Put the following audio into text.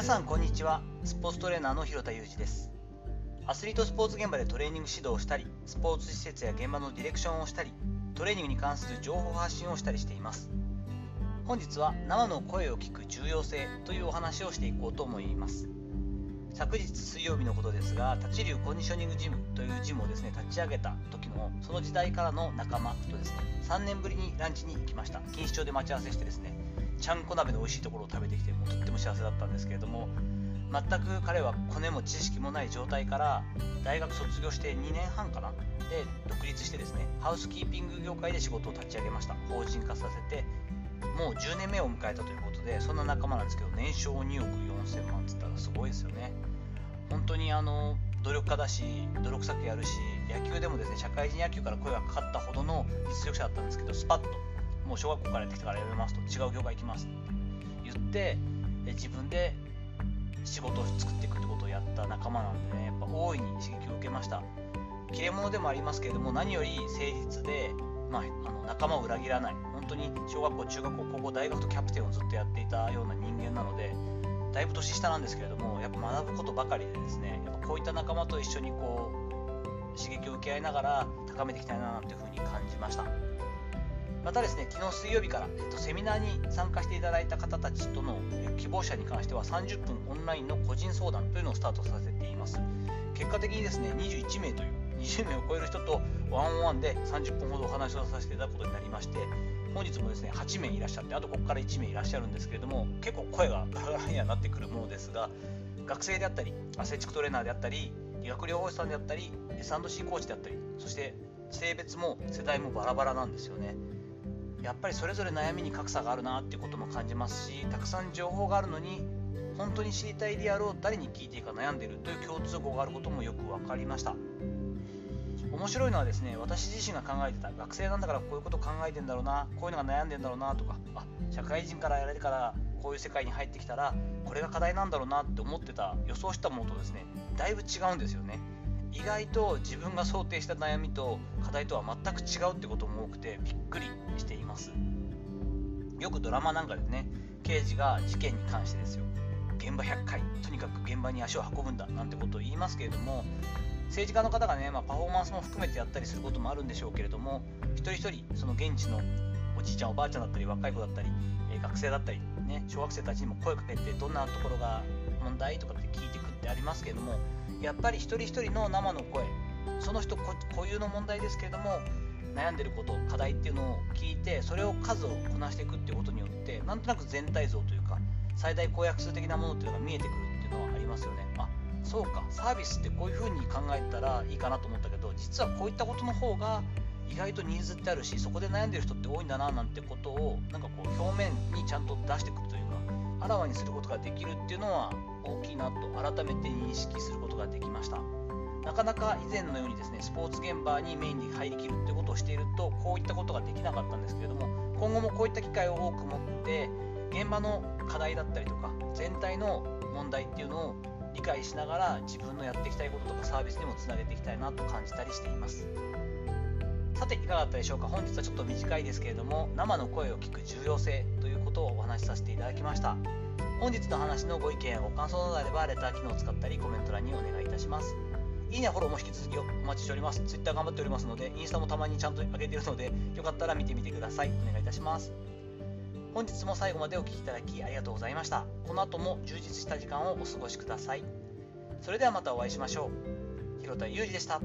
皆さんこんにちは。スポーツトレーナーの広田裕二です。アスリートスポーツ現場でトレーニング指導をしたりスポーツ施設や現場のディレクションをしたりトレーニングに関する情報発信をしたりしています。本日は生の声を聞く重要性というお話をしていこうと思います。昨日水曜日のことですが立ち流コンディショニングジムというジムをですね立ち上げた時のその時代からの仲間とですね3年ぶりにランチに行きました。錦糸町で待ち合わせしてですねちゃんこ鍋の美味しいところを食べてきてもとっても幸せだったんですけれども全く彼はコネも知識もない状態から大学卒業して2年半かな？で独立してですねハウスキーピング業界で仕事を立ち上げました。法人化させてもう10年目を迎えたということでそんな仲間なんですけど年商2億4000万っつったらすごいですよね。本当にあの努力家だし努力作やるし野球でもですね社会人野球から声がかかったほどの実力者だったんですけどスパッともう小学校からやってきたから辞めますと違う業界行きますって言って自分で仕事を作っていくってことをやった仲間なんでねやっぱ大いに刺激を受けました。切れ者でもありますけれども何より誠実で、まあ、あの仲間を裏切らない。本当に小学校中学校高校大学とキャプテンをずっとやっていたような人間なのでだいぶ年下なんですけれどもやっぱ学ぶことばかりでですねやっぱこういった仲間と一緒にこう刺激を受け合いながら高めていきたいなというふうに感じまたですね昨日水曜日から、えっと、セミナーに参加していただいた方たちとの希望者に関しては30分オンラインの個人相談というのをスタートさせています。結果的にですね21名という20名を超える人とワンオンワンで30分ほどお話をさせていただくことになりまして本日もですね8名いらっしゃってあとここから1名いらっしゃるんですけれども結構声がガラガラにはなってくるものですが学生であったりアスレチックトレーナーであったり理学療法士さんであったり S&C コーチであったりそして性別も世代もバラバラなんですよね。やっぱりそれぞれ悩みに格差があるなっていうことも感じますしたくさん情報があるのに本当に知りたいリアルを誰に聞いていいか悩んでいるという共通語があることもよく分かりました。面白いのはですね私自身が考えてた学生なんだからこういうこと考えてんだろうなこういうのが悩んでんだろうなとかあ社会人からやられてからこういう世界に入ってきたらこれが課題なんだろうなって思ってた予想したものとですねだいぶ違うんですよね。意外と自分が想定した悩みと課題とは全く違うってことも多くてびっくりしています。よくドラマなんかでね刑事が事件に関してですよ。現場100回とにかく現場に足を運ぶんだなんてことを言いますけれども政治家の方がね、まあ、パフォーマンスも含めてやったりすることもあるんでしょうけれども一人一人その現地のおじいちゃんおばあちゃんだったり若い子だったり、え、学生だったり、ね、小学生たちにも声かけてどんなところが問題とかって聞いてくってありますけれどもやっぱり一人一人の生の声その人固有の問題ですけれども悩んでること課題っていうのを聞いてそれを数をこなしていくっていうことによってなんとなく全体像というか最大公約数的なものっていうのが見えてくるっていうのはありますよね。あそうかサービスってこういうふうに考えたらいいかなと思ったけど実はこういったことの方が意外とニーズってあるしそこで悩んでる人って多いんだななんてことをなんかこう表面にちゃんと出してくるというからわにすることができるっていうのは大きいなと改めて認識することができました。なかなか以前のようにですねスポーツ現場にメインに入りきるってことをしているとこういったことができなかったんですけれども今後もこういった機会を多く持って現場の課題だったりとか全体の問題っていうのを理解しながら自分のやっていきたいこととかサービスにもつなげていきたいなと感じたりしています。ていかがだったでしょうか？本日はちょっと短いですけれども生の声を聞く重要性ということをお話しさせていただきました。本日の話のご意見ご感想などあればレター機能を使ったりコメント欄にお願いいたします。いいねフォローも引き続きお待ちしております。Twitter 頑張っておりますのでインスタもたまにちゃんと上げているのでよかったら見てみてください。お願いいたします。本日も最後までお聴きいただきありがとうございました。この後も充実した時間をお過ごしください。それではまたお会いしましょう。広田裕二でした。